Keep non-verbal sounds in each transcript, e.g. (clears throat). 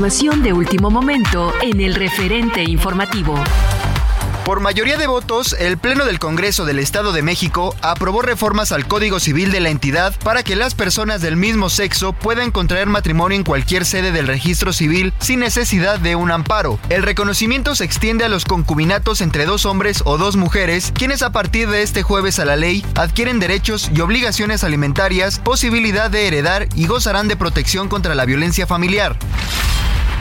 Información de último momento en el referente informativo. Por mayoría de votos, el Pleno del Congreso del Estado de México aprobó reformas al Código Civil de la entidad para que las personas del mismo sexo puedan contraer matrimonio en cualquier sede del registro civil sin necesidad de un amparo. El reconocimiento se extiende a los concubinatos entre dos hombres o dos mujeres, quienes a partir de este jueves a la ley adquieren derechos y obligaciones alimentarias, posibilidad de heredar y gozarán de protección contra la violencia familiar.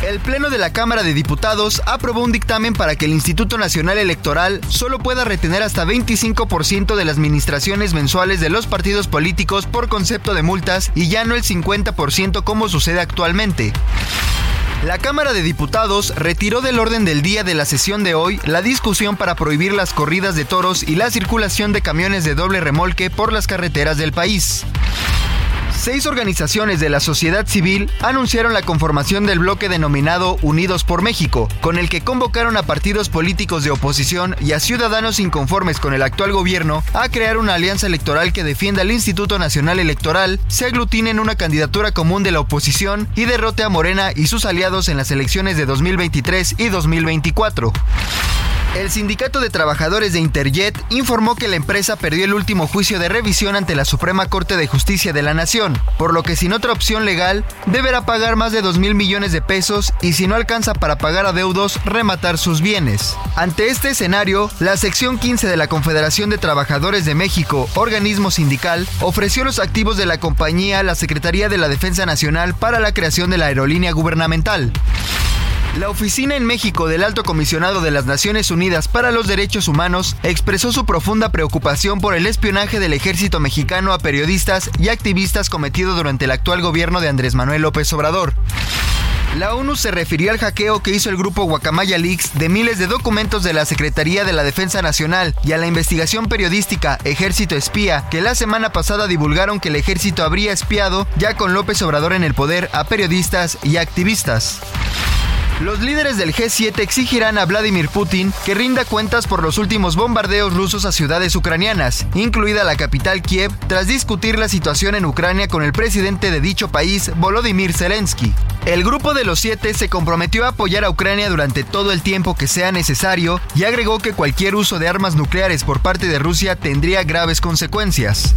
El Pleno de la Cámara de Diputados aprobó un dictamen para que el Instituto Nacional Electoral solo pueda retener hasta 25% de las administraciones mensuales de los partidos políticos por concepto de multas y ya no el 50% como sucede actualmente. La Cámara de Diputados retiró del orden del día de la sesión de hoy la discusión para prohibir las corridas de toros y la circulación de camiones de doble remolque por las carreteras del país. Seis organizaciones de la sociedad civil anunciaron la conformación del bloque denominado Unidos por México, con el que convocaron a partidos políticos de oposición y a ciudadanos inconformes con el actual gobierno a crear una alianza electoral que defienda al Instituto Nacional Electoral, se aglutine en una candidatura común de la oposición y derrote a Morena y sus aliados en las elecciones de 2023 y 2024. El Sindicato de Trabajadores de Interjet informó que la empresa perdió el último juicio de revisión ante la Suprema Corte de Justicia de la Nación, por lo que sin otra opción legal deberá pagar más de 2 mil millones de pesos y si no alcanza para pagar adeudos, rematar sus bienes. Ante este escenario, la sección 15 de la Confederación de Trabajadores de México, organismo sindical, ofreció los activos de la compañía a la Secretaría de la Defensa Nacional para la creación de la aerolínea gubernamental. La oficina en México del Alto Comisionado de las Naciones Unidas para los Derechos Humanos expresó su profunda preocupación por el espionaje del ejército mexicano a periodistas y activistas cometido durante el actual gobierno de Andrés Manuel López Obrador. La ONU se refirió al hackeo que hizo el grupo Guacamaya Leaks de miles de documentos de la Secretaría de la Defensa Nacional y a la investigación periodística Ejército Espía, que la semana pasada divulgaron que el ejército habría espiado, ya con López Obrador en el poder, a periodistas y activistas. Los líderes del G7 exigirán a Vladimir Putin que rinda cuentas por los últimos bombardeos rusos a ciudades ucranianas, incluida la capital Kiev, tras discutir la situación en Ucrania con el presidente de dicho país, Volodymyr Zelensky. El grupo de los siete se comprometió a apoyar a Ucrania durante todo el tiempo que sea necesario y agregó que cualquier uso de armas nucleares por parte de Rusia tendría graves consecuencias.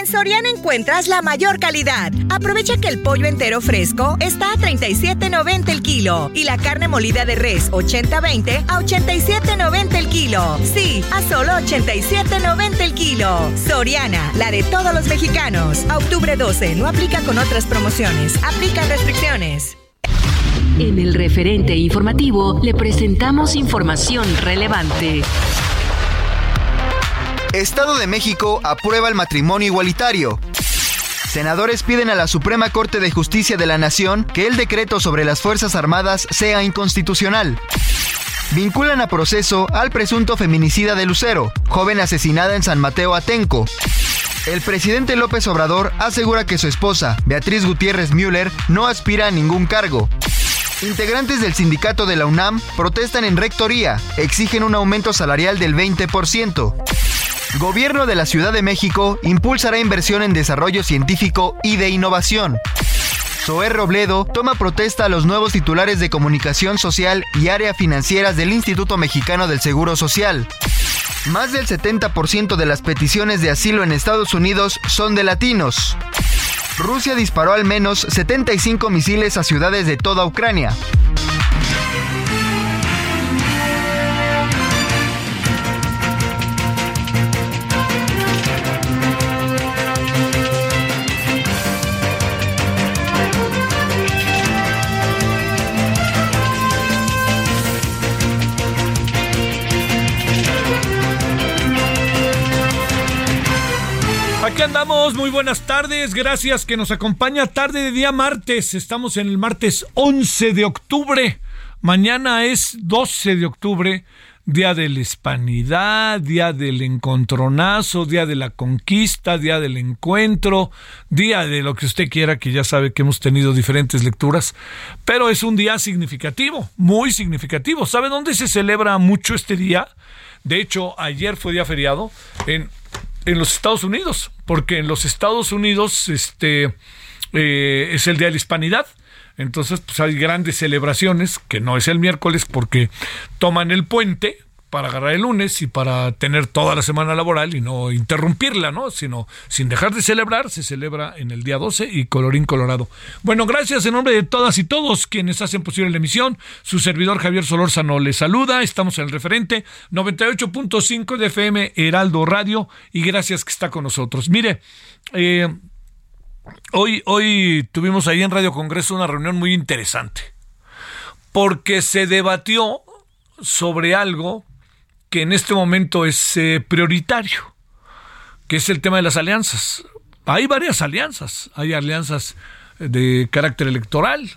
En Soriana encuentras la mayor calidad. Aprovecha que el pollo entero fresco está a 37.90 el kilo y la carne molida de res 80-20 a 87.90 el kilo. Sí, a solo 87.90 el kilo. Soriana, la de todos los mexicanos. A octubre 12, no aplica con otras promociones. Aplican restricciones. En el referente informativo le presentamos información relevante. Estado de México aprueba el matrimonio igualitario. Senadores piden a la Suprema Corte de Justicia de la Nación que el decreto sobre las Fuerzas Armadas sea inconstitucional. Vinculan a proceso al presunto feminicida de Lucero, joven asesinada en San Mateo Atenco. El presidente López Obrador asegura que su esposa, Beatriz Gutiérrez Müller, no aspira a ningún cargo. Integrantes del sindicato de la UNAM protestan en rectoría, exigen un aumento salarial del 20%. Gobierno de la Ciudad de México impulsará inversión en desarrollo científico y de innovación. Zoé Robledo toma protesta a los nuevos titulares de comunicación social y área financieras del Instituto Mexicano del Seguro Social. Más del 70% de las peticiones de asilo en Estados Unidos son de latinos. Rusia disparó al menos 75 misiles a ciudades de toda Ucrania. Andamos, muy buenas tardes, gracias que nos acompaña tarde de día martes, estamos en el martes 11 de octubre, mañana es 12 de octubre, día de la hispanidad, día del encontronazo, día de la conquista, día del encuentro, día de lo que usted quiera, que ya sabe que hemos tenido diferentes lecturas, pero es un día significativo, muy significativo. ¿Sabe dónde se celebra mucho este día? De hecho, ayer fue día feriado en en los Estados Unidos, porque en los Estados Unidos este, eh, es el Día de la Hispanidad. Entonces, pues hay grandes celebraciones, que no es el miércoles porque toman el puente, para agarrar el lunes y para tener toda la semana laboral y no interrumpirla, ¿no? Sino sin dejar de celebrar, se celebra en el día 12 y colorín colorado. Bueno, gracias en nombre de todas y todos quienes hacen posible la emisión. Su servidor Javier Solórzano le saluda. Estamos en el referente 98.5 de FM Heraldo Radio y gracias que está con nosotros. Mire, eh, hoy, hoy tuvimos ahí en Radio Congreso una reunión muy interesante porque se debatió sobre algo que en este momento es eh, prioritario, que es el tema de las alianzas. Hay varias alianzas, hay alianzas de carácter electoral,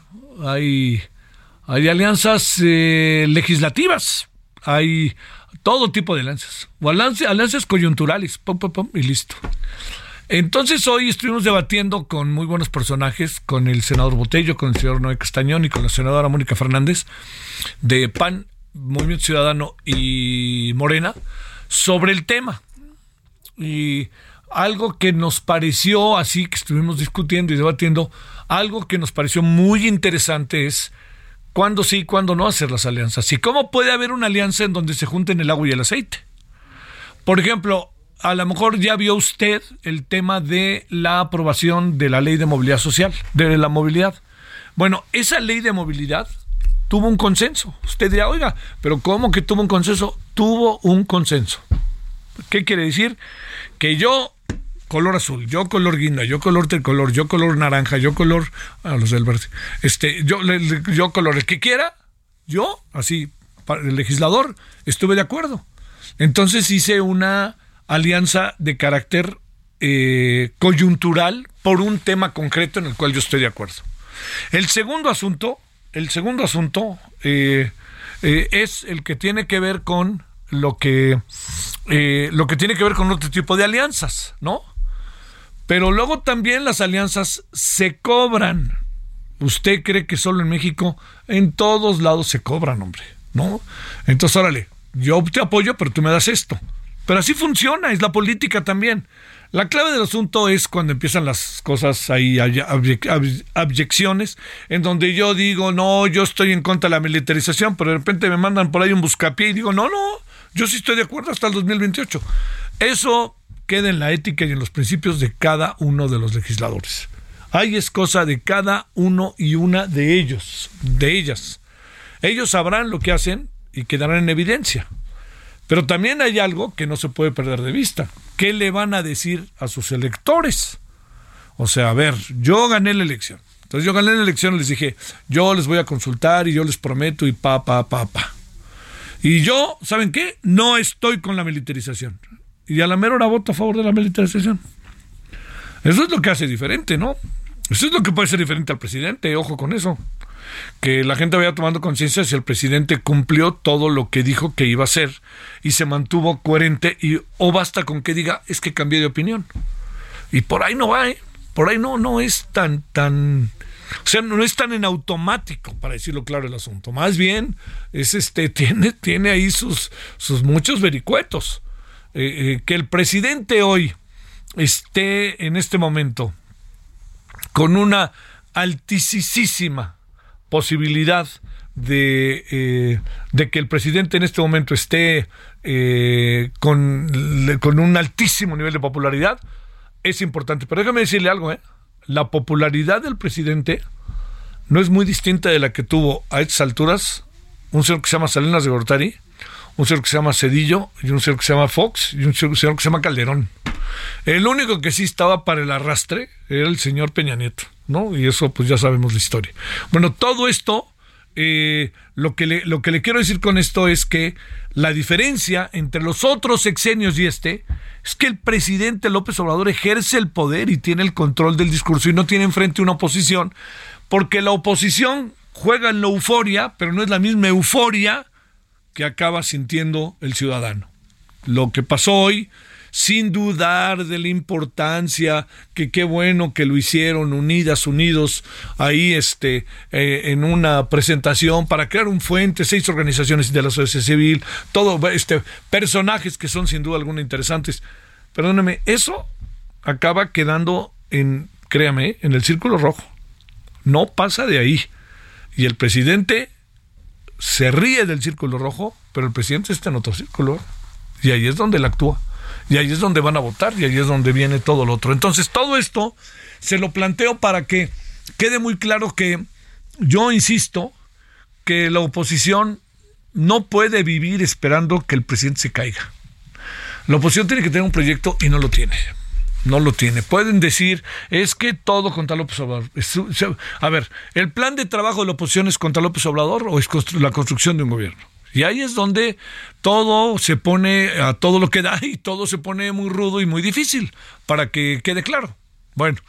hay, hay alianzas eh, legislativas, hay todo tipo de alianzas, o alianzas, coyunturales, pum, pum, pum, y listo. Entonces hoy estuvimos debatiendo con muy buenos personajes, con el senador Botello, con el señor Noé Castañón y con la senadora Mónica Fernández de PAN Movimiento Ciudadano y Morena sobre el tema. Y algo que nos pareció, así que estuvimos discutiendo y debatiendo, algo que nos pareció muy interesante es cuándo sí y cuándo no hacer las alianzas. Y cómo puede haber una alianza en donde se junten el agua y el aceite. Por ejemplo, a lo mejor ya vio usted el tema de la aprobación de la ley de movilidad social, de la movilidad. Bueno, esa ley de movilidad tuvo un consenso. Usted dirá, oiga, pero ¿cómo que tuvo un consenso? Tuvo un consenso. ¿Qué quiere decir? Que yo color azul, yo color guinda, yo color tricolor, yo color naranja, yo color a los del verde. Este, yo yo color el que quiera, yo así el legislador estuve de acuerdo. Entonces hice una alianza de carácter eh, coyuntural por un tema concreto en el cual yo estoy de acuerdo. El segundo asunto el segundo asunto eh, eh, es el que tiene que ver con lo que eh, lo que tiene que ver con otro tipo de alianzas, ¿no? Pero luego también las alianzas se cobran. ¿Usted cree que solo en México? En todos lados se cobran, hombre, ¿no? Entonces, órale, yo te apoyo, pero tú me das esto. Pero así funciona, es la política también. La clave del asunto es cuando empiezan las cosas ahí, abyecciones, en donde yo digo, no, yo estoy en contra de la militarización, pero de repente me mandan por ahí un buscapié y digo, no, no, yo sí estoy de acuerdo hasta el 2028. Eso queda en la ética y en los principios de cada uno de los legisladores. Ahí es cosa de cada uno y una de ellos, de ellas. Ellos sabrán lo que hacen y quedarán en evidencia. Pero también hay algo que no se puede perder de vista. ¿Qué le van a decir a sus electores? O sea, a ver, yo gané la elección. Entonces yo gané la elección, les dije, yo les voy a consultar y yo les prometo y pa, pa, pa, pa. Y yo, ¿saben qué? No estoy con la militarización. Y a la mera hora voto a favor de la militarización. Eso es lo que hace diferente, ¿no? Eso es lo que puede ser diferente al presidente, ojo con eso que la gente vaya tomando conciencia si el presidente cumplió todo lo que dijo que iba a hacer y se mantuvo coherente y o basta con que diga es que cambié de opinión. Y por ahí no va, ¿eh? por ahí no, no es tan, tan, o sea, no es tan en automático, para decirlo claro el asunto. Más bien, es este, (laughs) tiene, tiene ahí sus, sus muchos vericuetos. eh, que el presidente hoy esté en este momento con una altísima posibilidad de, de, que el presidente en este momento esté con, con, un altísimo nivel de popularidad, es importante. Pero déjame decirle algo, ¿eh? la popularidad del presidente no es muy distinta de la que tuvo a estas alturas un señor que se llama Salinas de Gortari, un señor que se llama Cedillo, y un señor que se llama Fox, y un señor que se llama Calderón. El único que sí estaba para el arrastre era el señor Peña Nieto, ¿no? Y eso pues ya sabemos la historia. Bueno, todo esto, eh, lo, que le, lo que le quiero decir con esto es que la diferencia entre los otros sexenios y este es que el presidente López Obrador ejerce el poder y tiene el control del discurso y no tiene enfrente una oposición, porque la oposición juega en la euforia, pero no es la misma euforia que acaba sintiendo el ciudadano. Lo que pasó hoy, sin dudar de la importancia, que qué bueno que lo hicieron unidas, unidos, ahí este, eh, en una presentación para crear un fuente, seis organizaciones de la sociedad civil, todo, este, personajes que son sin duda alguna interesantes. Perdóneme, eso acaba quedando en, créame, en el círculo rojo. No pasa de ahí. Y el presidente se ríe del círculo rojo, pero el presidente está en otro círculo. Y ahí es donde él actúa. Y ahí es donde van a votar y ahí es donde viene todo lo otro. Entonces, todo esto se lo planteo para que quede muy claro que yo insisto que la oposición no puede vivir esperando que el presidente se caiga. La oposición tiene que tener un proyecto y no lo tiene. No lo tiene. Pueden decir, es que todo contra López Obrador. A ver, ¿el plan de trabajo de la oposición es contra López Obrador o es la construcción de un gobierno? Y ahí es donde todo se pone a todo lo que da y todo se pone muy rudo y muy difícil para que quede claro. Bueno,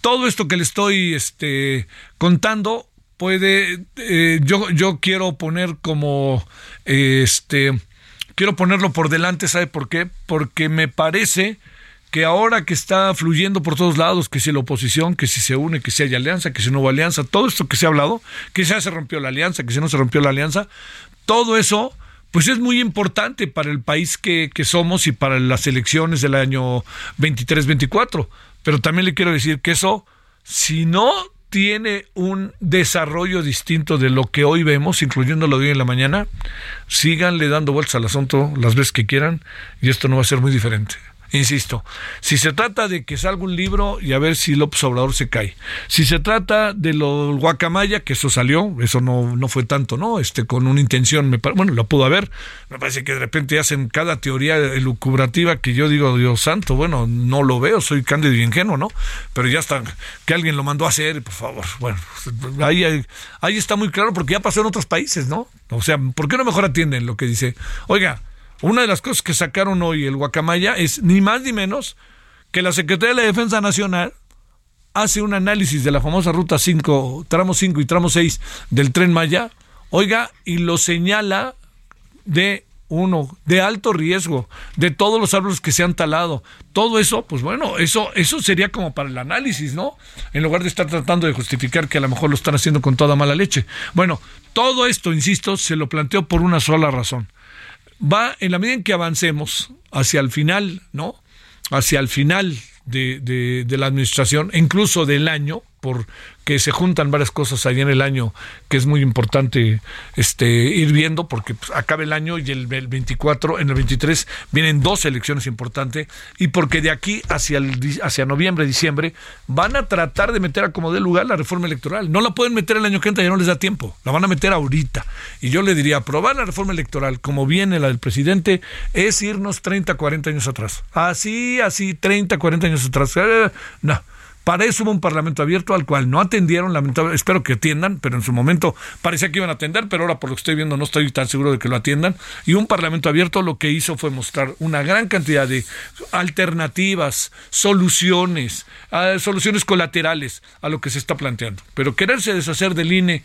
todo esto que le estoy este, contando puede, eh, yo, yo quiero poner como, este, quiero ponerlo por delante, ¿sabe por qué? Porque me parece que ahora que está fluyendo por todos lados, que si la oposición, que si se une, que si hay alianza, que si no hubo alianza, todo esto que se ha hablado, que ya se rompió la alianza, que si no se rompió la alianza, todo eso, pues es muy importante para el país que, que somos y para las elecciones del año 23-24. Pero también le quiero decir que eso, si no tiene un desarrollo distinto de lo que hoy vemos, incluyendo lo de hoy en la mañana, síganle dando vueltas al asunto las veces que quieran y esto no va a ser muy diferente. Insisto, si se trata de que salga un libro y a ver si López Obrador se cae. Si se trata de lo guacamaya, que eso salió, eso no, no fue tanto, ¿no? Este, con una intención, me bueno, lo pudo haber. Me parece que de repente hacen cada teoría elucubrativa que yo digo, Dios santo, bueno, no lo veo, soy cándido y ingenuo, ¿no? Pero ya está, que alguien lo mandó a hacer, por favor. Bueno, ahí, ahí, está muy claro porque ya pasó en otros países, ¿no? O sea, ¿por qué no mejor atienden lo que dice? Oiga, una de las cosas que sacaron hoy el Guacamaya es ni más ni menos que la Secretaría de la Defensa Nacional hace un análisis de la famosa ruta 5, tramo 5 y tramo 6 del tren Maya, oiga, y lo señala de uno, de alto riesgo, de todos los árboles que se han talado. Todo eso, pues bueno, eso, eso sería como para el análisis, ¿no? En lugar de estar tratando de justificar que a lo mejor lo están haciendo con toda mala leche. Bueno, todo esto, insisto, se lo planteo por una sola razón va en la medida en que avancemos hacia el final, ¿no? Hacia el final de, de, la administración, incluso del año, por que se juntan varias cosas ahí en el año que es muy importante este ir viendo porque pues, acaba el año y el, 24 en el 23 vienen dos elecciones importantes y porque de aquí hacia el, hacia noviembre diciembre van a tratar de meter a como dé lugar la reforma electoral. No la pueden meter el año que entra ya no les da tiempo la van a meter ahorita. Y yo le diría aprobar la reforma electoral como viene la del presidente es irnos 30 40 años atrás. Así así 30 40 años atrás. Eh, no para eso hubo un parlamento abierto al cual no atendieron, lamentablemente, espero que atiendan, pero en su momento parecía que iban a atender, pero ahora por lo que estoy viendo no estoy tan seguro de que lo atiendan. Y un parlamento abierto lo que hizo fue mostrar una gran cantidad de alternativas, soluciones, ah, soluciones colaterales a lo que se está planteando. Pero quererse deshacer del INE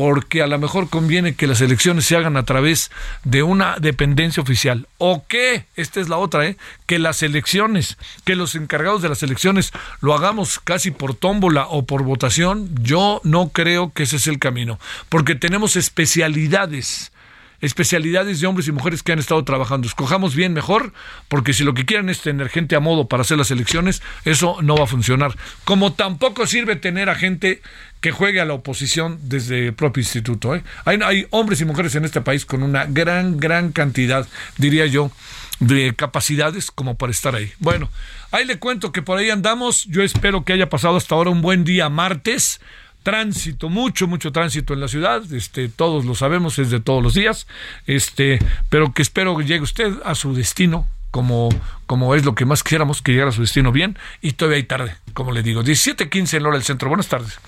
porque a lo mejor conviene que las elecciones se hagan a través de una dependencia oficial. O que, esta es la otra, ¿eh? que las elecciones, que los encargados de las elecciones lo hagamos casi por tómbola o por votación, yo no creo que ese es el camino, porque tenemos especialidades especialidades de hombres y mujeres que han estado trabajando. Escojamos bien mejor, porque si lo que quieren es tener gente a modo para hacer las elecciones, eso no va a funcionar. Como tampoco sirve tener a gente que juegue a la oposición desde el propio instituto. ¿eh? Hay, hay hombres y mujeres en este país con una gran, gran cantidad, diría yo, de capacidades como para estar ahí. Bueno, ahí le cuento que por ahí andamos. Yo espero que haya pasado hasta ahora un buen día martes tránsito, mucho, mucho tránsito en la ciudad, este, todos lo sabemos, es de todos los días, este, pero que espero que llegue usted a su destino, como, como es lo que más quisiéramos, que llegara a su destino bien, y todavía hay tarde, como le digo, 17.15 en hora del centro. Buenas tardes.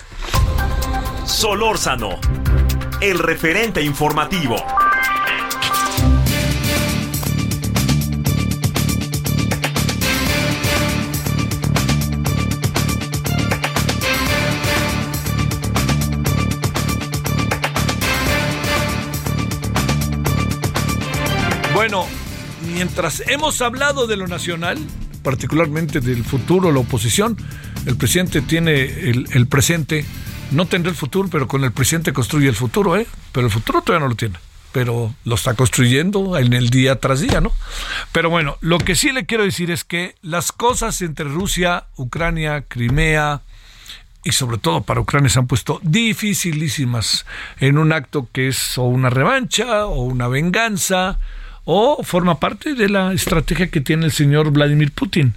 Solórzano, el referente informativo. Bueno, mientras hemos hablado de lo nacional, particularmente del futuro, la oposición, el presidente tiene el, presente, no tendrá el futuro, pero con el presidente construye el futuro, ¿eh? Pero el futuro todavía no lo tiene pero lo está construyendo en el día tras día, ¿no? Pero bueno, lo que sí le quiero decir es que las cosas entre Rusia, Ucrania, Crimea y sobre todo para Ucrania se han puesto dificilísimas en un acto que es o una revancha o una venganza o forma parte de la estrategia que tiene el señor Vladimir Putin.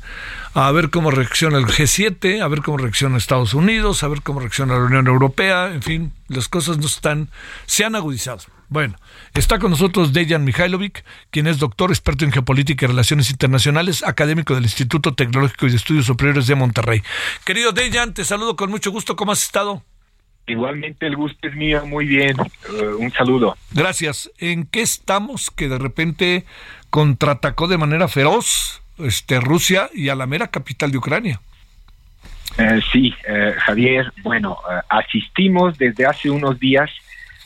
A ver cómo reacciona el G7, a ver cómo reacciona Estados Unidos, a ver cómo reacciona la Unión Europea, en fin, las cosas no están, se han agudizado. Bueno, está con nosotros Dejan Mihailovic, quien es doctor, experto en geopolítica y relaciones internacionales, académico del Instituto Tecnológico y Estudios Superiores de Monterrey. Querido Dejan, te saludo con mucho gusto, ¿cómo has estado? Igualmente el gusto es mío, muy bien. Eh, un saludo. Gracias. ¿En qué estamos que de repente contraatacó de manera feroz este, Rusia y a la mera capital de Ucrania? Eh, sí, eh, Javier. Bueno, asistimos desde hace unos días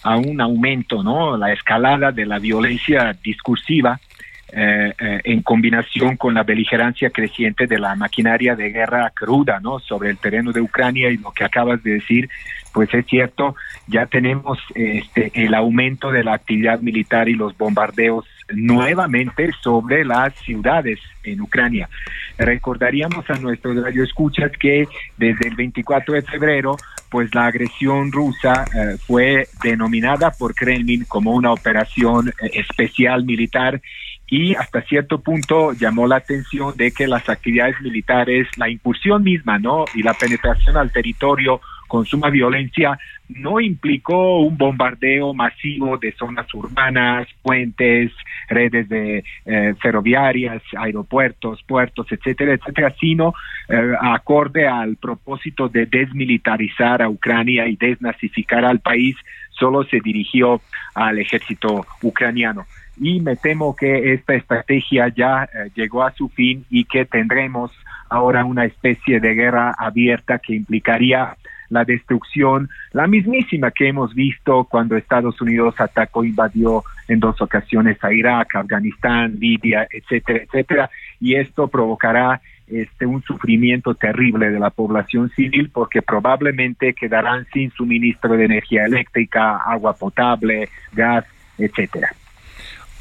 a un aumento, ¿no? La escalada de la violencia discursiva en combinación con la beligerancia creciente de la maquinaria de guerra cruda, ¿no? Sobre el terreno de Ucrania y lo que acabas de decir, pues es cierto, ya tenemos este, el aumento de la actividad militar y los bombardeos nuevamente sobre las ciudades en Ucrania. Recordaríamos a nuestros radioescuchas que desde el 24 de febrero, pues la agresión rusa eh, fue denominada por Kremlin como una operación eh, especial militar y hasta cierto punto llamó la atención de que las actividades militares, la incursión misma, ¿no? Y la penetración al territorio con suma violencia no implicó un bombardeo masivo de zonas urbanas, puentes, redes de eh, ferroviarias, aeropuertos, puertos, etcétera, etcétera, sino eh, acorde al propósito de desmilitarizar a Ucrania y desnazificar al país, solo se dirigió al ejército ucraniano. Y me temo que esta estrategia ya eh, llegó a su fin y que tendremos ahora una especie de guerra abierta que implicaría la destrucción, la mismísima que hemos visto cuando Estados Unidos atacó, invadió en dos ocasiones a Irak, Afganistán, Libia, etcétera, etcétera, y esto provocará este un sufrimiento terrible de la población civil porque probablemente quedarán sin suministro de energía eléctrica, agua potable, gas, etcétera.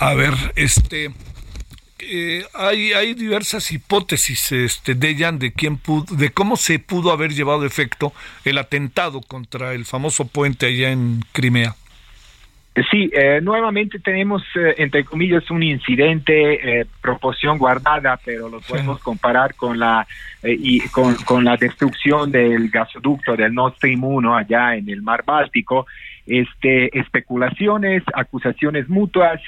A ver, este eh, hay, hay diversas hipótesis este, de Jan de quién pudo, de cómo se pudo haber llevado a efecto el atentado contra el famoso puente allá en Crimea. Sí, eh, nuevamente tenemos, eh, entre comillas, un incidente, proporción guardada, pero lo podemos comparar con la y con, con, la destrucción del gasoducto del Nord Stream 1 allá en el Mar Báltico, este, especulaciones, acusaciones mutuas,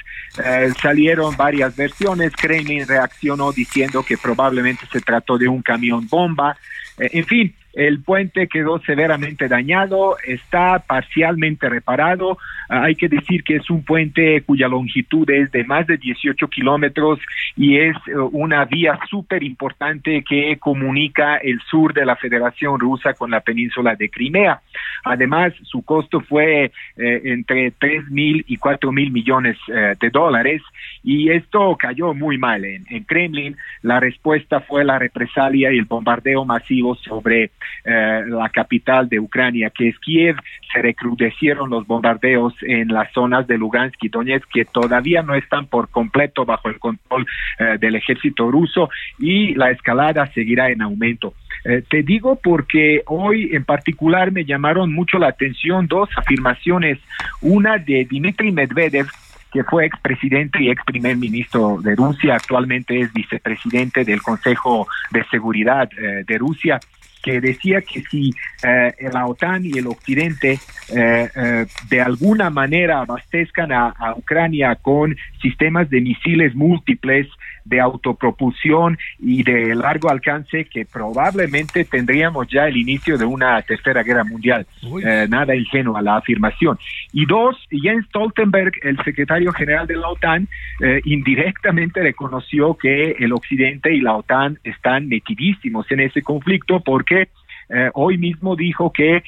eh, salieron varias versiones, Kremlin reaccionó diciendo que probablemente se trató de un camión bomba, eh, en fin, el puente quedó severamente dañado, está parcialmente reparado. Ah, hay que decir que es un puente cuya longitud es de más de 18 kilómetros y es eh, una vía súper importante que comunica el sur de la Federación Rusa con la península de Crimea. Además, su costo fue eh, entre 3 mil y 4 mil millones eh, de dólares y esto cayó muy mal en, en Kremlin. La respuesta fue la represalia y el bombardeo masivo sobre eh, la capital de Ucrania, que es Kiev, se recrudecieron los bombardeos en las zonas de Lugansk y Donetsk, que todavía no están por completo bajo el control eh, del ejército ruso y la escalada seguirá en aumento. Eh, te digo porque hoy en particular me llamaron mucho la atención dos afirmaciones, una de Dmitry Medvedev, que fue expresidente y ex primer ministro de Rusia, actualmente es vicepresidente del Consejo de Seguridad de Rusia, que decía que si eh, la OTAN y el Occidente eh, de alguna manera abastezcan a, Ucrania con sistemas de misiles múltiples, de autopropulsión y de largo alcance que probablemente tendríamos ya el inicio de una tercera guerra mundial. Eh, nada ingenuo a la afirmación. Y dos, Jens Stoltenberg, el secretario general de la OTAN, eh, indirectamente reconoció que el Occidente y la OTAN están metidísimos en ese conflicto porque eh, hoy mismo dijo que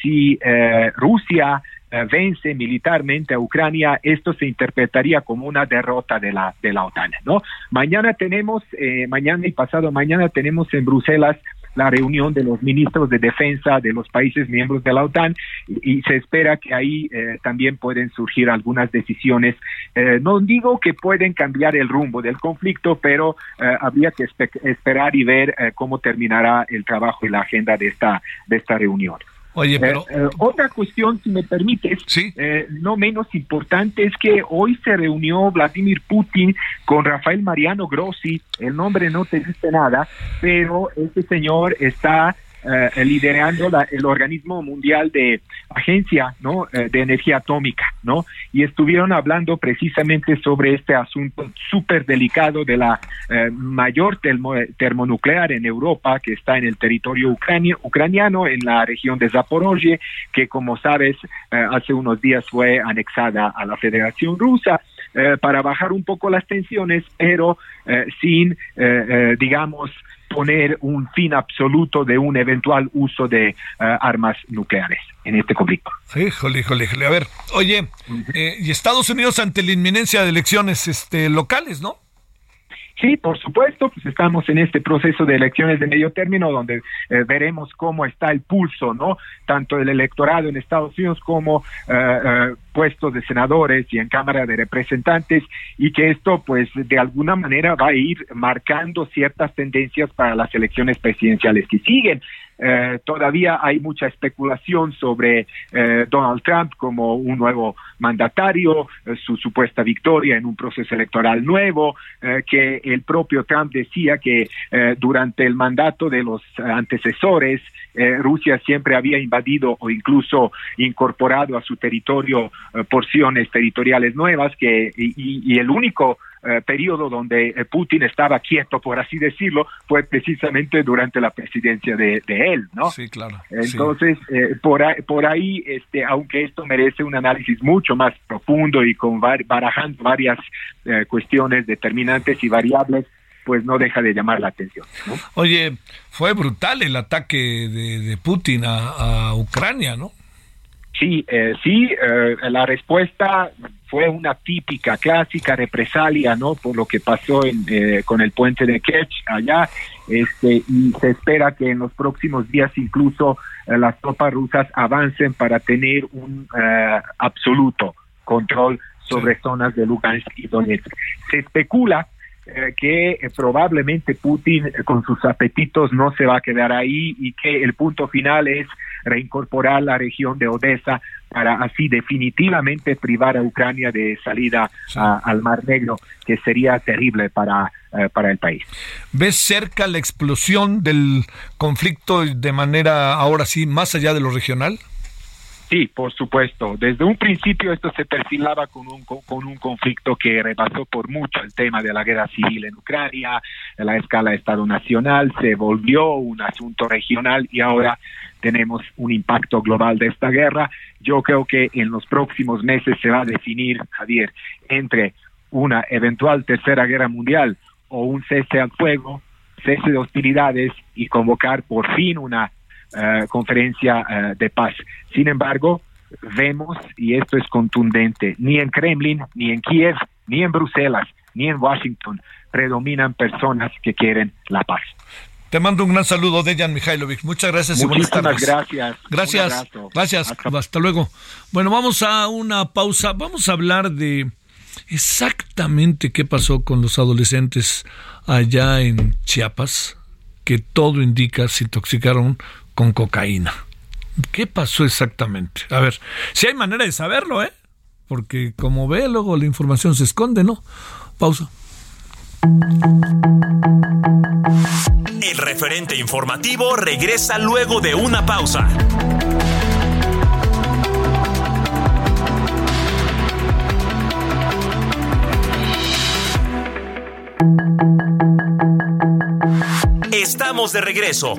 si Rusia vence militarmente a Ucrania, esto se interpretaría como una derrota de la, de la OTAN, ¿no? Mañana tenemos, eh, mañana y pasado mañana tenemos en Bruselas la reunión de los ministros de defensa de los países miembros de la OTAN y, se espera que ahí eh, también pueden surgir algunas decisiones. no digo que pueden cambiar el rumbo del conflicto, pero habría que esperar y ver cómo terminará el trabajo y la agenda de esta, de esta reunión. Oye, pero... Eh, eh, otra cuestión, si me permites, eh, no menos importante, es que hoy se reunió Vladimir Putin con Rafael Mariano Grossi, el nombre no te dice nada, pero este señor está eh, liderando el organismo mundial de agencia no eh, de energía atómica no y estuvieron hablando precisamente sobre este asunto súper delicado de la eh, mayor termonuclear en Europa que está en el territorio ucraniano en la región de Zaporozhye que como sabes hace unos días fue anexada a la Federación Rusa para bajar un poco las tensiones, pero sin, digamos, poner un fin absoluto de un eventual uso de eh, armas nucleares en este conflicto. Híjole, híjole, híjole. A ver, oye, eh, y Estados Unidos ante la inminencia de elecciones este, locales, ¿no? Sí, por supuesto, pues estamos en este proceso de elecciones de medio término donde eh, veremos cómo está el pulso, ¿no? Tanto del electorado en Estados Unidos como eh, eh, puestos de senadores y en Cámara de Representantes y que esto, pues, de alguna manera va a ir marcando ciertas tendencias para las elecciones presidenciales que siguen. Eh, todavía hay mucha especulación sobre eh, Donald Trump como un nuevo mandatario, eh, su supuesta victoria en un proceso electoral nuevo, que el propio Trump decía que durante el mandato de los antecesores, Rusia siempre había invadido o incluso incorporado a su territorio porciones territoriales nuevas, que y el único eh, periodo donde eh, Putin estaba quieto, por así decirlo, fue precisamente durante la presidencia de, él, ¿no? Sí, claro. Entonces, eh, por, ahí, por ahí, este, aunque esto merece un análisis mucho más profundo y con barajando varias cuestiones determinantes y variables, pues no deja de llamar la atención. Oye, fue brutal el ataque de, Putin a, Ucrania, ¿no? Sí, sí, la respuesta fue una típica, clásica represalia, ¿no? Por lo que pasó en, eh, con el puente de Kerch allá, este, y se espera que en los próximos días incluso eh, las tropas rusas avancen para tener un eh, absoluto control sobre zonas de Lugansk y Donetsk. Se especula que probablemente Putin con sus apetitos no se va a quedar ahí y que el punto final es reincorporar la región de Odessa para así definitivamente privar a Ucrania de salida al Mar Negro, que sería terrible para, eh, para el país. ¿Ves cerca la explosión del conflicto de manera ahora sí más allá de lo regional? Sí, por supuesto. Desde un principio esto se perfilaba con un, con un conflicto que rebasó por mucho el tema de la guerra civil en Ucrania, la escala de Estado Nacional, se volvió un asunto regional y ahora tenemos un impacto global de esta guerra. Yo creo que en los próximos meses se va a definir, Javier, entre una eventual tercera guerra mundial o un cese al fuego, cese de hostilidades y convocar por fin una eh, conferencia eh, de paz. Sin embargo, vemos, y esto es contundente, ni en Kremlin, ni en Kiev, ni en Bruselas, ni en Washington predominan personas que quieren la paz. Te mando un gran saludo, Dejan Mihailovic. Muchas gracias y buenas tardes. gracias. Gracias. Gracias. Hasta luego. Bueno, vamos a una pausa. Vamos a hablar de exactamente qué pasó con los adolescentes allá en Chiapas, que todo indica se intoxicaron con cocaína. ¿Qué pasó exactamente? A ver, si hay manera de saberlo, ¿eh? Porque como ve, luego la información se esconde, ¿no? Pausa. El referente informativo regresa luego de una pausa. Estamos de regreso.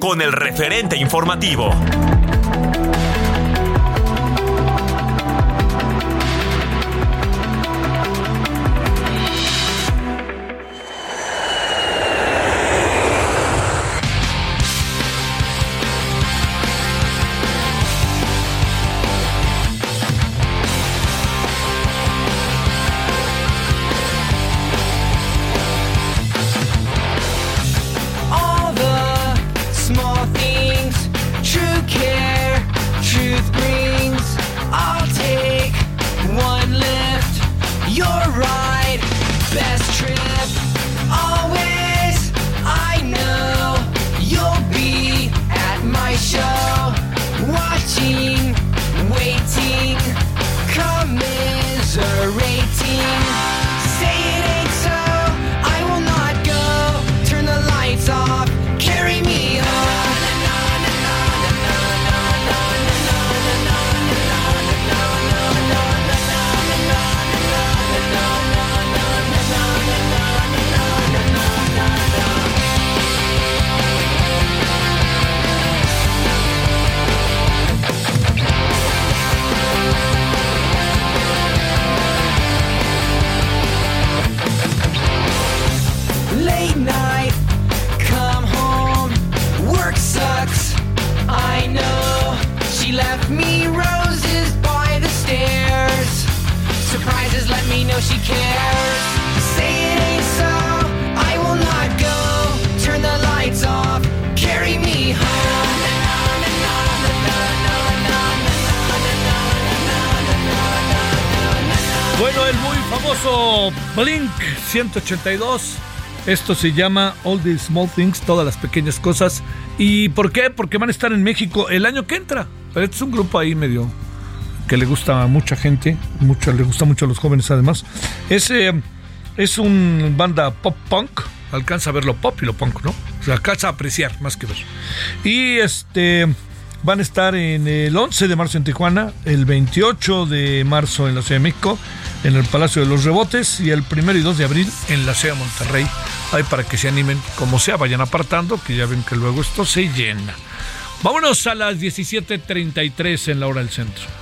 Con el referente informativo. Bueno, el muy famoso Blink 182. Esto se llama All the Small Things, todas las pequeñas cosas. ¿Y por qué? Porque van a estar en México el año que entra. Pero este es un grupo ahí medio que le gusta a mucha gente, mucho, le gusta mucho a los jóvenes además. Es, eh, es un banda pop punk, alcanza a ver lo pop y lo punk, ¿no? O sea, alcanza a apreciar más que ver. Y este van a estar en el 11 de marzo en Tijuana, el 28 de marzo en la Ciudad de México, en el Palacio de los Rebotes y el 1 y 2 de abril en la Ciudad de Monterrey. Ahí para que se animen, como sea, vayan apartando, que ya ven que luego esto se llena. Vámonos a las 17.33 en la hora del centro.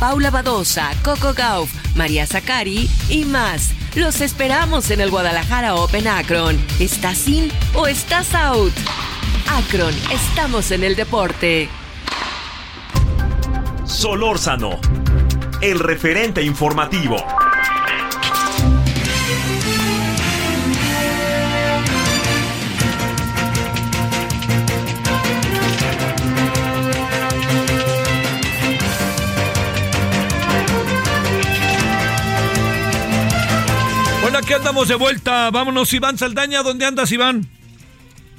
Paula Badosa, Coco Gauff, María Zacari y más. Los esperamos en el Guadalajara Open Akron. ¿Estás in o estás out? Akron, estamos en el deporte. Solórzano, el referente informativo. Aquí andamos de vuelta. Vámonos, Iván Saldaña. ¿Dónde andas, Iván?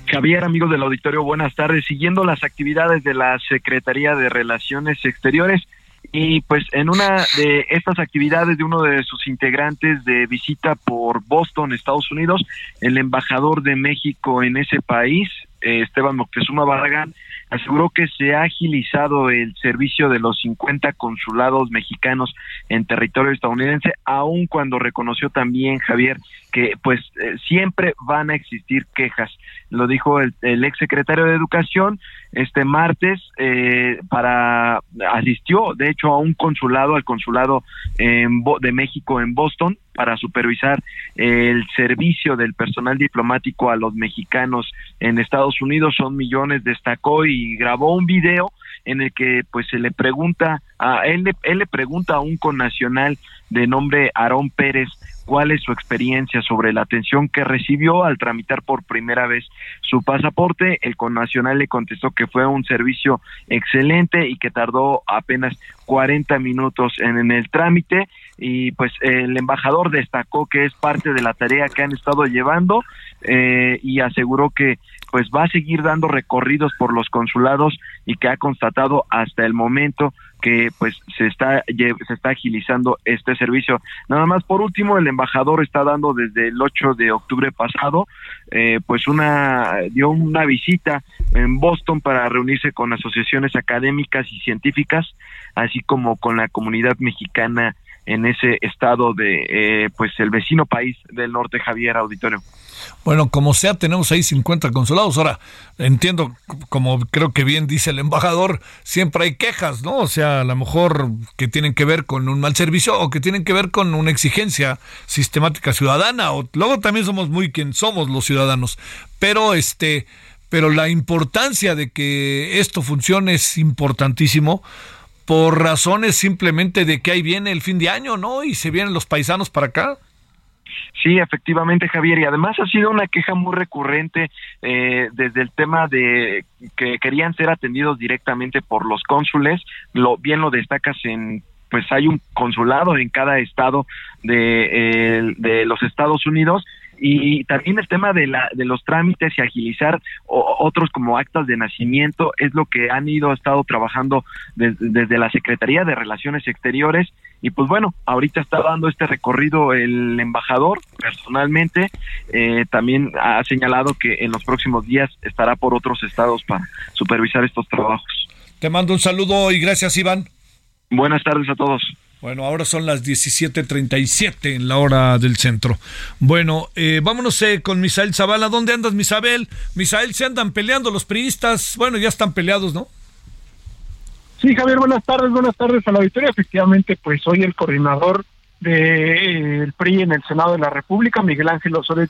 Javier, amigos del auditorio, buenas tardes. Siguiendo las actividades de la Secretaría de Relaciones Exteriores y pues en una de estas actividades de uno de sus integrantes de visita por Boston, Estados Unidos, el embajador de México en ese país, eh, Esteban Moctezuma Barragán, aseguró que se ha agilizado el servicio de los 50 consulados mexicanos en territorio estadounidense, aun cuando reconoció también Javier que pues eh, siempre van a existir quejas. Lo dijo el, ex secretario de Educación este martes eh, para asistió de hecho a un consulado al consulado en, de México en Boston para supervisar el servicio del personal diplomático a los mexicanos en Estados Unidos son millones destacó y grabó un video en el que pues se le pregunta a él él le pregunta a un connacional de nombre Aarón Pérez cuál es su experiencia sobre la atención que recibió al tramitar por primera vez su pasaporte. El connacional le contestó que fue un servicio excelente y que tardó apenas 40 minutos en, en, el trámite y pues el embajador destacó que es parte de la tarea que han estado llevando eh, y aseguró que pues va a seguir dando recorridos por los consulados y que ha constatado hasta el momento que pues se está se está agilizando este servicio. Nada más por último el embajador está dando desde el 8 de octubre pasado eh, pues una dio una visita en Boston para reunirse con asociaciones académicas y científicas así como con la comunidad mexicana en ese estado de eh, pues el vecino país del norte Javier Auditorio. Bueno, como sea, tenemos ahí 50 consulados. Ahora, entiendo, como creo que bien dice el embajador, siempre hay quejas, ¿no? O sea, a lo mejor que tienen que ver con un mal servicio o que tienen que ver con una exigencia sistemática ciudadana. O luego también somos muy quien somos los ciudadanos. Pero este, pero la importancia de que esto funcione es importantísimo por razones simplemente de que ahí viene el fin de año, ¿no? Y se vienen los paisanos para acá. Sí, efectivamente, Javier, y además ha sido una queja muy recurrente eh, desde el tema de que querían ser atendidos directamente por los cónsules, lo bien lo destacas en pues hay un consulado en cada estado de, eh, de los Estados Unidos y también el tema de, la, de los trámites y agilizar o, otros como actas de nacimiento es lo que han ido estado trabajando de, desde la Secretaría de Relaciones Exteriores y pues bueno, ahorita está dando este recorrido el embajador personalmente, eh, también ha señalado que en los próximos días estará por otros estados para supervisar estos trabajos. Te mando un saludo y gracias Iván. Buenas tardes a todos. Bueno, ahora son las 17:37 en la hora del centro. Bueno, eh, vámonos eh, con Misael Zavala. ¿Dónde andas, Misael? Misael, se andan peleando los priistas. Bueno, ya están peleados, ¿no? Sí, Javier, buenas tardes, buenas tardes a la auditoría. Efectivamente, pues soy el coordinador del de, PRI en el Senado de la República, Miguel Ángel Osorio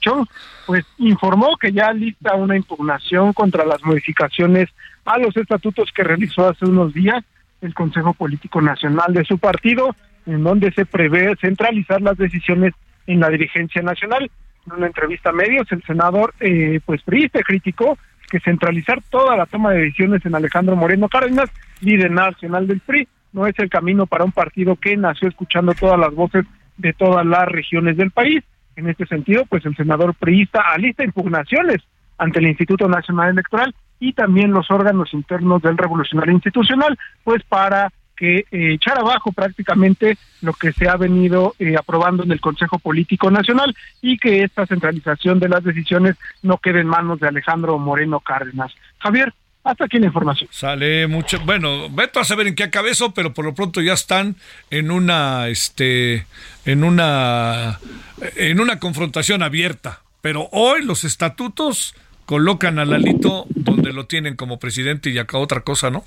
pues informó que ya lista una impugnación contra las modificaciones a los estatutos que realizó hace unos días el Consejo Político Nacional de su partido, en donde se prevé centralizar las decisiones en la dirigencia nacional. En una entrevista a medios, el senador, eh, pues priista, criticó que centralizar toda la toma de decisiones en Alejandro Moreno Cárdenas, líder nacional del PRI, no es el camino para un partido que nació escuchando todas las voces de todas las regiones del país. En este sentido, pues el senador priista alista impugnaciones ante el Instituto Nacional Electoral y también los órganos internos del Revolucionario Institucional, pues para que eh, echar abajo prácticamente lo que se ha venido eh, aprobando en el Consejo Político Nacional y que esta centralización de las decisiones no quede en manos de Alejandro Moreno Cárdenas. Javier, hasta aquí la información. Sale mucho, bueno, veto a saber en qué acabe eso, pero por lo pronto ya están en una, este, en una, en una confrontación abierta. Pero hoy los estatutos colocan a Lalito donde lo tienen como presidente y acá otra cosa, ¿no?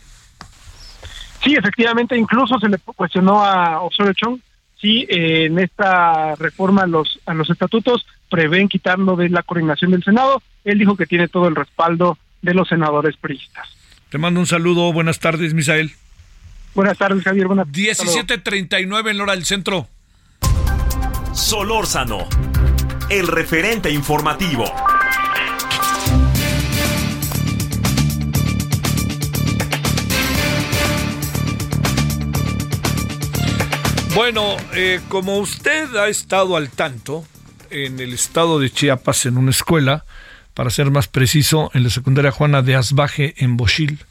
Sí, efectivamente, incluso se le cuestionó a Osorio Chong si eh, en esta reforma a los, a los estatutos prevén quitarlo de la coordinación del Senado. Él dijo que tiene todo el respaldo de los senadores priistas. Te mando un saludo, buenas tardes, Misael. Buenas tardes, Javier. Buenas 17.39 en hora del centro. Solórzano, el referente informativo. Bueno, eh, como usted ha estado al tanto, en el estado de Chiapas, en una escuela, para ser más preciso, en la secundaria Juana de Asbaje, en Bochil,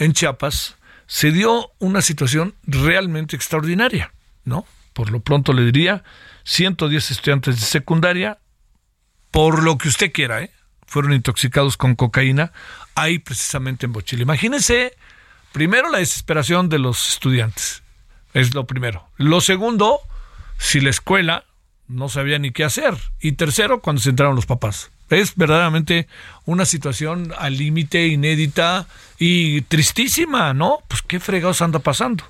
en Chiapas, se dio una situación realmente extraordinaria, ¿no? Por lo pronto le diría, 110 estudiantes de secundaria, por lo que usted quiera, ¿eh? fueron intoxicados con cocaína ahí precisamente en Bochil. Imagínense, primero la desesperación de los estudiantes es lo primero. Lo segundo, si la escuela no sabía ni qué hacer. Y tercero, cuando se entraron los papás. Es verdaderamente una situación al límite, inédita y tristísima, ¿no? Pues qué fregados anda pasando.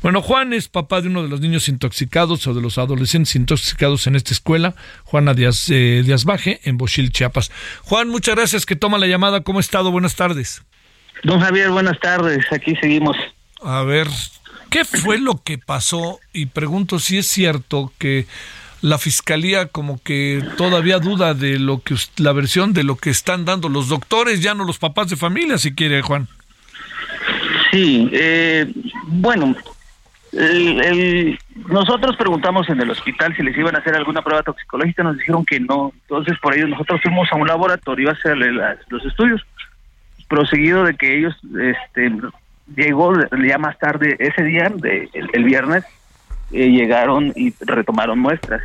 Bueno, Juan es papá de uno de los niños intoxicados o de los adolescentes intoxicados en esta escuela, Juana Díaz, eh, Díaz Baje, en Bochil, Chiapas. Juan, muchas gracias que toma la llamada. ¿Cómo ha estado? Buenas tardes. Don Javier, buenas tardes. Aquí seguimos. A ver, ¿Qué fue lo que pasó? Y pregunto si es cierto que la fiscalía como que todavía duda de lo que la versión de lo que están dando los doctores, ya no los papás de familia, si quiere, Juan. Sí, eh, bueno, nosotros preguntamos en el hospital si les iban a hacer alguna prueba toxicológica, nos dijeron que no. Entonces, por ello, nosotros fuimos a un laboratorio a hacerle los estudios, proseguido de que ellos este, llegó ya más tarde, ese día, de, el, viernes, eh, llegaron y retomaron muestras.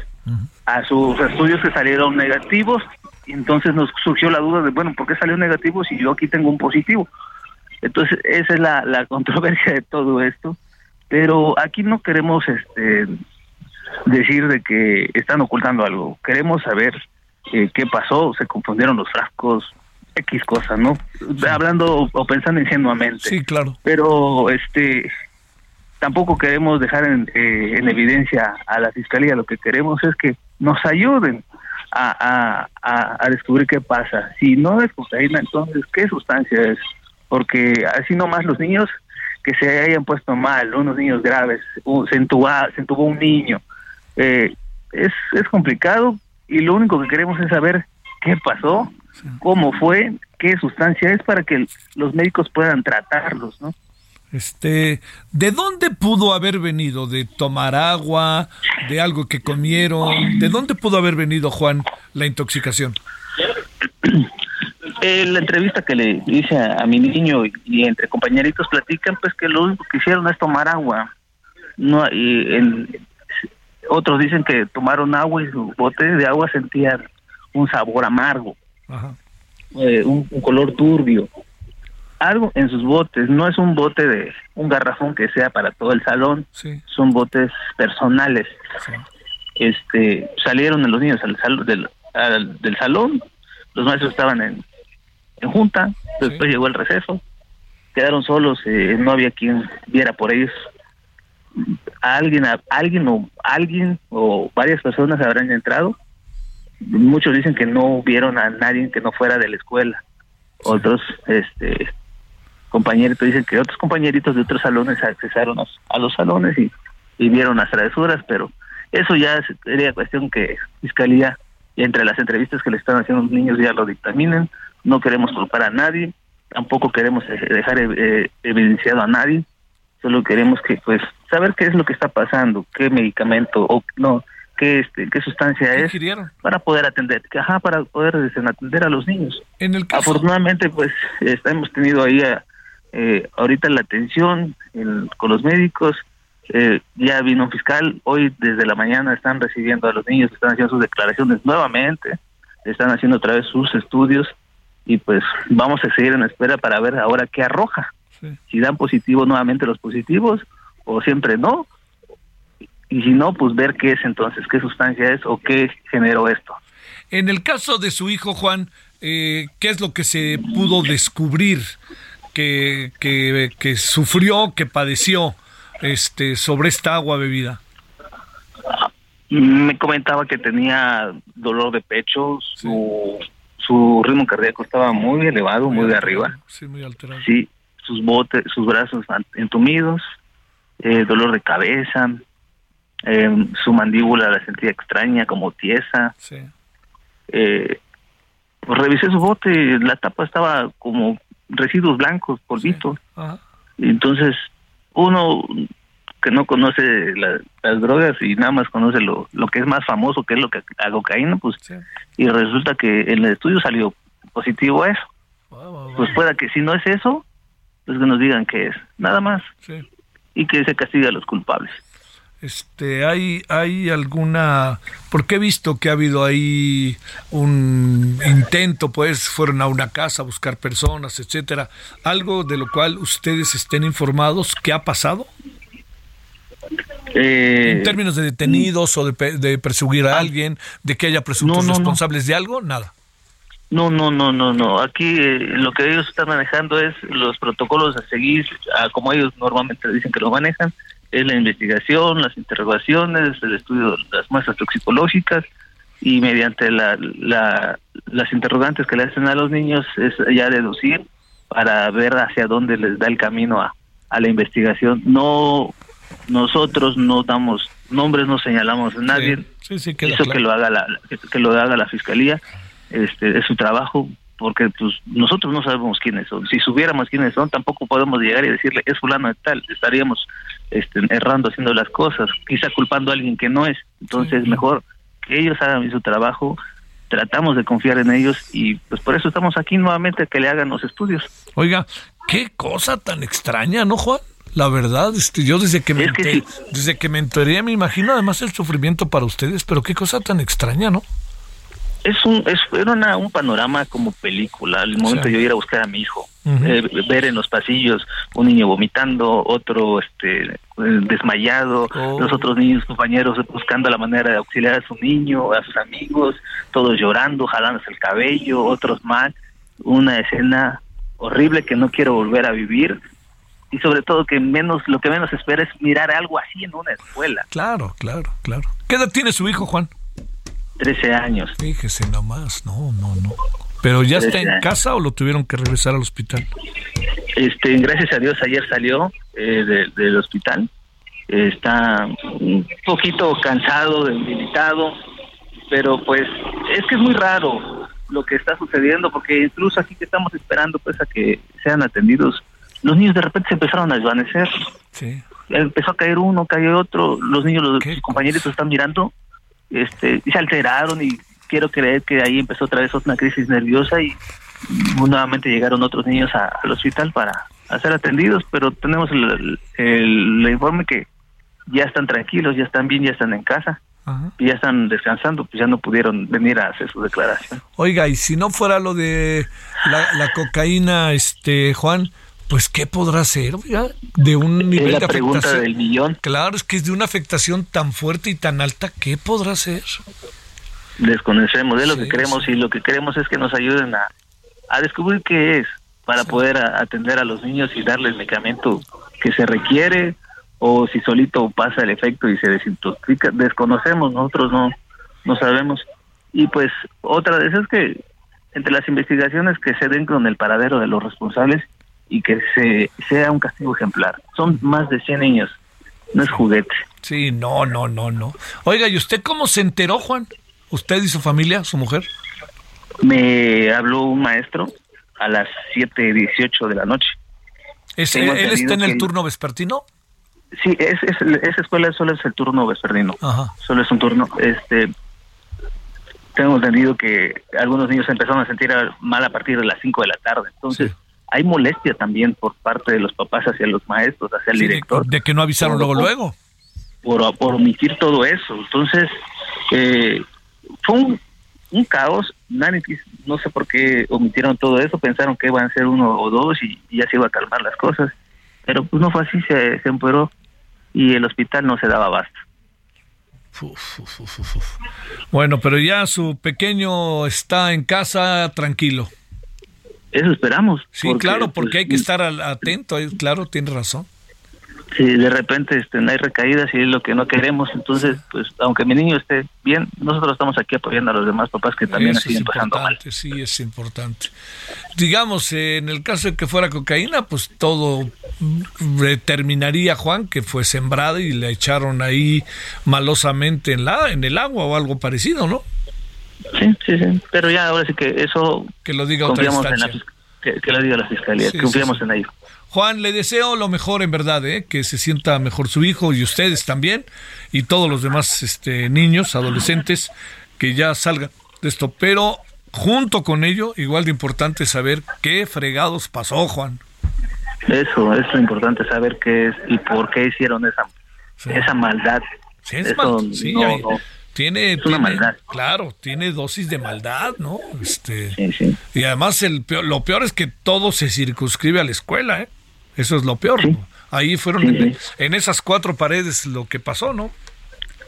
A sus estudios que salieron negativos, y entonces nos surgió la duda de, bueno, ¿por qué salió negativo si yo aquí tengo un positivo? Entonces, esa es la, la (laughs) controversia de todo esto. Pero aquí no queremos este decir de que están ocultando algo. Queremos saber eh, qué pasó, se confundieron los frascos, X cosas, ¿no? Hablando o pensando ingenuamente. Sí, claro. Pero este tampoco queremos dejar en, eh, en evidencia a la fiscalía, lo que queremos es que nos ayuden a, a, descubrir qué pasa. Si no es cocaína, entonces, ¿qué sustancia es? Porque así nomás los niños que se hayan puesto mal, unos niños graves, se, entuba, se entubó un niño, eh, es, es complicado y lo único que queremos es saber qué pasó cómo fue, qué sustancia es para que los médicos puedan tratarlos, ¿no? Este, ¿de dónde pudo haber venido? ¿De tomar agua? ¿De algo que comieron? ¿De dónde pudo haber venido, Juan, la intoxicación? En (clears throat) la entrevista que le hice a, mi niño y, entre compañeritos platican, pues que lo único que hicieron es tomar agua. No, y otros dicen que tomaron agua y su bote de agua sentían un sabor amargo. Eh, un, color turbio, algo en sus botes, no es un bote de un garrafón que sea para todo el salón, son botes personales. Este salieron los niños al del, del salón, los maestros estaban en, en junta, después llegó el receso, quedaron solos, eh, no había quien viera por ellos. alguien, alguien o alguien o varias personas habrán entrado muchos dicen que no vieron a nadie que no fuera de la escuela. Otros este compañeritos dicen que otros compañeritos de otros salones accesaron a, los salones y, vieron las travesuras, pero eso ya sería cuestión que Fiscalía, entre las entrevistas que le están haciendo los niños, ya lo dictaminen. No queremos culpar a nadie, tampoco queremos eh, dejar eh, evidenciado a nadie, solo queremos que pues saber qué es lo que está pasando, qué medicamento o no qué, este, qué sustancia es para poder atender, ajá, para poder este, atender a los niños. En el Afortunadamente, pues hemos tenido ahí eh, ahorita la atención con los médicos, eh, ya vino un fiscal, hoy desde la mañana están recibiendo a los niños, están haciendo sus declaraciones nuevamente, están haciendo otra vez sus estudios y pues vamos a seguir en espera para ver ahora qué arroja. Si dan positivo nuevamente los positivos o siempre no, y si no, pues ver qué es entonces, qué sustancia es o qué generó esto. En el caso de su hijo Juan, eh, ¿qué es lo que se pudo descubrir que, que, sufrió, que padeció este, sobre esta agua bebida? Me comentaba que tenía dolor de pecho, su, su ritmo cardíaco estaba muy elevado, muy, de arriba. Sí, muy alterado. Sí, sus botes, sus brazos entumidos, eh, dolor de cabeza, eh, su mandíbula la sentía extraña, como tiesa. Sí. Eh, pues revisé su bote, la tapa estaba como residuos blancos, polvito. Ajá. Y entonces, uno que no conoce la- las drogas y nada más conoce lo, lo que es más famoso, que es lo que la cocaína, pues, Sí. y resulta que en el estudio salió positivo a eso. Pues pueda que si no es eso, pues que nos digan qué es, nada más, Sí. y que se castigue a los culpables. Este, hay, hay alguna, porque he visto que ha habido ahí un intento, pues fueron a una casa a buscar personas, etcétera, algo de lo cual ustedes estén informados, ¿qué ha pasado? Eh, En términos de detenidos o de, de perseguir a alguien, de que haya presuntos No, no, no. responsables de algo, nada. No, no, no, no, no. Aquí eh, lo que ellos están manejando es los protocolos a seguir, a como ellos normalmente dicen que lo manejan, es la investigación, las interrogaciones, el estudio de las muestras toxicológicas y mediante la, la- las interrogantes que le hacen a los niños es ya deducir para ver hacia dónde les da el camino a, a la investigación. No, nosotros no damos nombres, no señalamos a nadie, Sí, sí, queda eso claro. que lo haga la que lo haga la fiscalía este es su trabajo porque pues nosotros no sabemos quiénes son si supiéramos quiénes son tampoco podemos llegar y decirle es fulano de tal estaríamos este, errando haciendo las cosas quizá culpando a alguien que no es entonces mejor que ellos hagan su trabajo tratamos de confiar en ellos y pues por eso estamos aquí nuevamente que le hagan los estudios Oiga, qué cosa tan extraña, ¿no, Juan? La verdad, este, yo desde que me Es que enter- sí. desde que me enteré, me imagino además el sufrimiento para ustedes, pero qué cosa tan extraña, ¿no? Es un es era una- un panorama como película al momento Sí. de yo ir a buscar a mi hijo eh, ver en los pasillos un niño vomitando otro este eh, desmayado Oh. los otros niños compañeros buscando la manera de auxiliar a su niño a sus amigos todos llorando jalándose el cabello otros mal una escena horrible que no quiero volver a vivir y sobre todo que menos lo que menos espera es mirar algo así en una escuela Claro, claro, claro. ¿Qué edad tiene su hijo, Juan? 13 años Fíjese nomás, no, no, no. ¿Pero ya está en años. casa o lo tuvieron que regresar al hospital? Este, gracias a Dios ayer salió eh, de- del hospital. Eh, está un poquito cansado, debilitado, pero pues es que es muy raro lo que está sucediendo porque incluso aquí que estamos esperando pues a que sean atendidos, los niños de repente se empezaron a desvanecer. Sí. Empezó a caer uno, cayó otro, los niños, los compañeritos están mirando, este, se alteraron y quiero creer que ahí empezó otra vez una crisis nerviosa y nuevamente llegaron otros niños a- al hospital para a ser atendidos, pero tenemos el, el- el- el informe que ya están tranquilos, ya están bien, ya están en casa, Ajá. y ya están descansando, pues ya no pudieron venir a hacer su declaración. Oiga, y si no fuera lo de la, la cocaína, este, Juan, pues ¿qué podrá ser, oiga? De un nivel es de la pregunta afectación. del millón. Claro, es que es de una afectación tan fuerte y tan alta, ¿qué podrá ser? desconocemos de lo que queremos sí. y lo que queremos es que nos ayuden a, a descubrir qué es para poder a- atender a los niños y darles el medicamento que se requiere o si solito pasa el efecto y se desintoxica. Desconocemos, nosotros no, no sabemos. Y pues otra de esas es que entre las investigaciones que se den con el paradero de los responsables y que se sea un castigo ejemplar. Son más de 100 niños, no es juguete. Sí, no, no, no, no. Oiga, ¿y usted cómo se enteró, Juan? ¿Usted y su familia, su mujer? Me habló un maestro a las 7.18 de la noche. ¿Es- ¿Él está en el turno vespertino? Sí, es, es- esa escuela solo es el turno vespertino. Ajá. Solo es un turno. Este, tengo entendido que algunos niños empezaron a sentir mal a partir de las 5 de la tarde. Entonces, Sí. Hay molestia también por parte de los papás hacia los maestros, hacia el Sí, de, director. de que no avisaron Por- luego, por- luego. por, por omitir todo eso. Entonces, eh, fue un, un caos. Nadie no sé por qué omitieron todo eso. Pensaron que iban a ser uno o dos y, y ya se iba a calmar las cosas. Pero pues no fue así, se, se empeoró y el hospital no se daba abasto. Uf. Bueno, pero ya su pequeño está en casa tranquilo. Eso esperamos. Sí, claro, porque pues, hay que estar al- atento, eh, claro, tiene razón. si de repente este, no hay recaídas y es lo que no queremos, entonces, pues, aunque mi niño esté bien, nosotros estamos aquí apoyando a los demás papás que también Eso es siguen pasando mal. sí, es importante. Digamos, eh, en el caso de que fuera cocaína, pues todo mm, terminaría, Juan, que fue sembrada y le echaron ahí malosamente en, la, en el agua o algo parecido, ¿no? Sí, sí, sí, pero ya ahora sí que eso Que lo diga otra confiamos en la, instancia. que, que lo diga la fiscalía, Sí, confiamos sí, sí. en ello. Juan, le deseo lo mejor en verdad, ¿eh? que se sienta mejor su hijo y ustedes también y todos los demás este, niños, adolescentes que ya salgan de esto. Pero junto con ello, igual de importante saber qué fregados pasó, Juan. Eso, es lo importante saber qué es y por qué hicieron esa, esa maldad. Sí, es Eso mal- sí, no. Tiene, Es una tiene- maldad. claro, tiene dosis de maldad, ¿no? Este, Sí, sí. Y además el peor- lo peor es que todo se circunscribe a la escuela, ¿eh? Eso es lo peor. ¿no? Ahí fueron en, esas cuatro paredes lo que pasó, ¿no?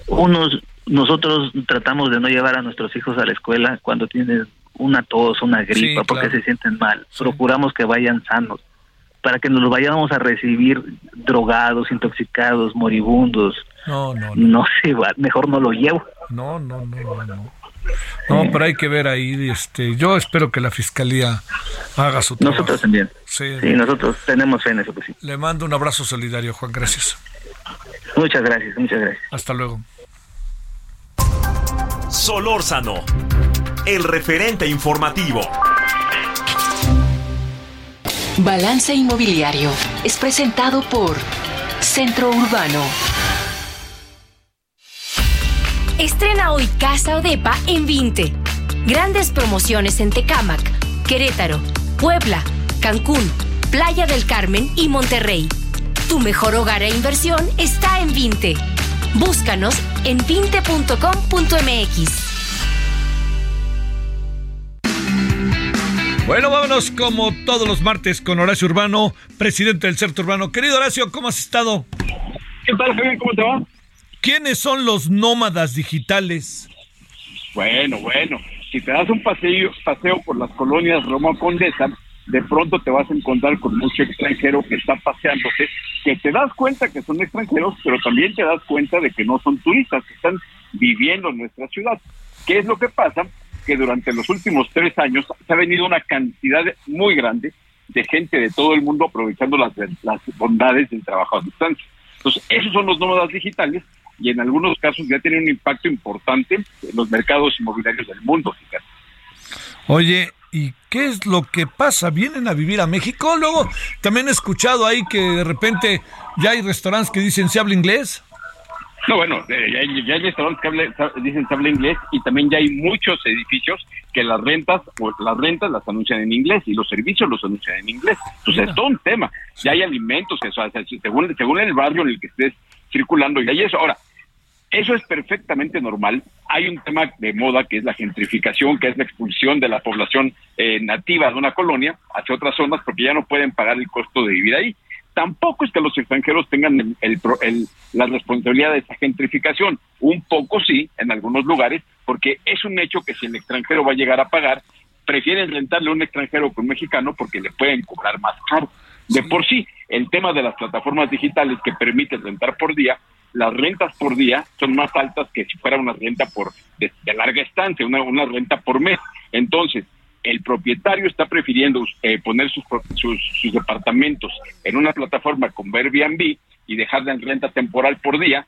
Unos, nosotros tratamos de no llevar a nuestros hijos a la escuela cuando tienen una tos, una gripa, porque claro. se sienten mal. Procuramos que vayan sanos, para que nos los vayamos a recibir drogados, intoxicados, moribundos. No, no, no. No se va, mejor no lo llevo. No, no, no, no, no. No, pero hay que ver ahí, este, yo espero que la fiscalía haga su trabajo. Nosotros también. Sí. Sí, nosotros tenemos fe en eso, pues sí. Le mando un abrazo solidario, Juan, gracias. Muchas gracias, muchas gracias. Hasta luego. Solórzano, el referente informativo. Balance Inmobiliario es presentado por Centro Urbano. Estrena hoy Casa o Depa en 20. Grandes promociones en Tecámac, Querétaro, Puebla, Cancún, Playa del Carmen y Monterrey. Tu mejor hogar e inversión está en 20. Búscanos en 20.com.mx. Bueno, vámonos como todos los martes con Horacio Urbano, presidente del Centro Urbano. Querido Horacio, ¿cómo has estado? ¿Qué tal, Javier? ¿Cómo te va? ¿Quiénes son los nómadas digitales? Bueno, bueno, si te das un paseo, paseo por las colonias Roma Condesa, de pronto te vas a encontrar con mucho extranjero que está paseándose, que te das cuenta que son extranjeros, pero también te das cuenta de que no son turistas, que están viviendo en nuestra ciudad. ¿Qué es lo que pasa? Que durante los últimos tres años se ha venido una cantidad muy grande de gente de todo el mundo aprovechando las, las bondades del trabajo a distancia. Entonces, esos son los nómadas digitales y en algunos casos ya tienen un impacto importante en los mercados inmobiliarios del mundo. fíjate. Oye, ¿y qué es lo que pasa? ¿Vienen a vivir a México? Luego, también he escuchado ahí que de repente ya hay restaurantes que dicen, ¿se habla inglés? No, bueno, eh, ya hay, ya hay restaurantes que habla- dicen se habla inglés y también ya hay muchos edificios que las rentas o las rentas las anuncian en inglés y los servicios los anuncian en inglés. Entonces es todo un tema. Ya hay alimentos que o sea, según según el barrio en el que estés circulando y hay eso. Ahora, eso es perfectamente normal. Hay un tema de moda que es la gentrificación, que es la expulsión de la población eh, nativa de una colonia hacia otras zonas porque ya no pueden pagar el costo de vivir ahí. Tampoco es que los extranjeros tengan el- el el- la responsabilidad de esa gentrificación. Un poco sí, en algunos lugares, porque es un hecho que si el extranjero va a llegar a pagar, prefieren rentarle a un extranjero que un mexicano porque le pueden cobrar más caro. De por sí, el tema de las plataformas digitales que permiten rentar por día, las rentas por día son más altas que si fuera una renta por de, larga estancia, una, una renta por mes. Entonces, el propietario está prefiriendo eh, poner sus, sus, sus departamentos en una plataforma como Airbnb y dejarla en renta temporal por día.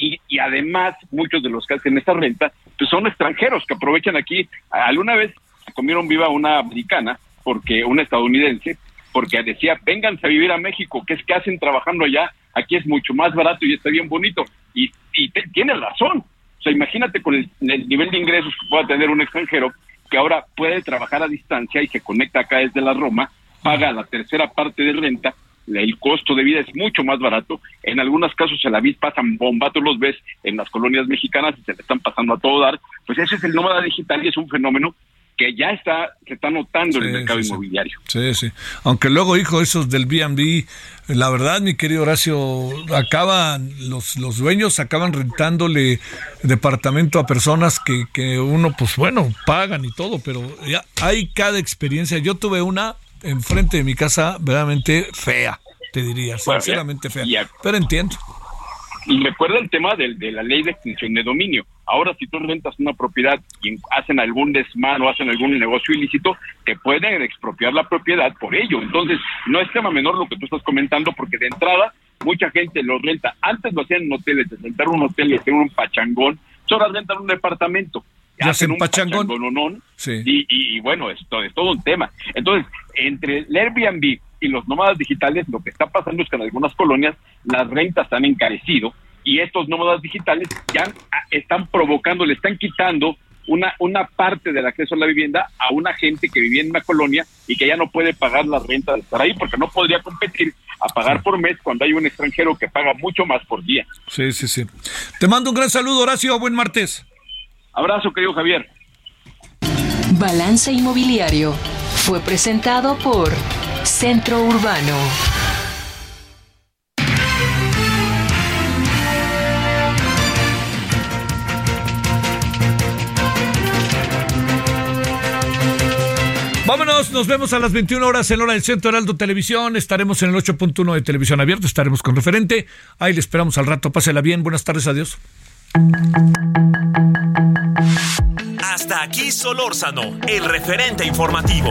Y, y además, muchos de los que hacen esta renta pues son extranjeros que aprovechan aquí. Alguna vez comieron viva una americana, porque una estadounidense, porque decía, vénganse a vivir a México, que es que hacen trabajando allá, aquí es mucho más barato y está bien bonito. Y, te- tiene razón. O sea, imagínate con el, el nivel de ingresos que pueda tener un extranjero, que ahora puede trabajar a distancia y se conecta acá desde la Roma, paga la tercera parte de renta, el costo de vida es mucho más barato. En algunos casos se la vid pasan bomba, los ves en las colonias mexicanas y se le están pasando a todo dar. Pues ese es el nómada digital y es un fenómeno que ya está, se está notando en el mercado sí, inmobiliario. Sí, sí. Aunque luego, hijo, esos del B&B, la verdad, mi querido Horacio, acaban, los, los dueños acaban rentándole departamento a personas que, que uno, pues bueno, pagan y todo, pero ya hay cada experiencia. Yo tuve una enfrente de mi casa verdaderamente fea, te diría, Bueno, sinceramente fea. Pero entiendo. Y recuerda el tema del- de, la ley de extinción de dominio. Ahora, si tú rentas una propiedad y hacen algún desmán o hacen algún negocio ilícito, te pueden expropiar la propiedad por ello. Entonces, no es tema menor lo que tú estás comentando, porque de entrada, mucha gente lo renta. Antes lo hacían en hoteles, de rentar un hotel y hacer un pachangón. Ahora rentan un departamento. Ya hacen un pachangón. pachangón, Sí. y, y- y bueno, esto es todo un tema. Entonces, entre el Airbnb y los nómadas digitales, lo que está pasando es que en algunas colonias las rentas han encarecido y estos nómadas digitales ya ah, están provocando, le están quitando una, una parte del acceso a la vivienda a una gente que vivía en una colonia y que ya no puede pagar la renta de estar ahí porque no podría competir a pagar por mes cuando hay un extranjero que paga mucho más por día. Sí, sí, sí. Te mando un gran saludo, Horacio. Buen martes. Abrazo, querido Javier. Balance Inmobiliario fue presentado por Centro Urbano. Nos vemos a las 21 horas en hora del Centro Heraldo Televisión. Estaremos en el 8.1 de Televisión Abierta, estaremos con referente. Ahí le esperamos al rato. Pásela bien. Buenas tardes, adiós. Hasta aquí Solórzano, el referente informativo.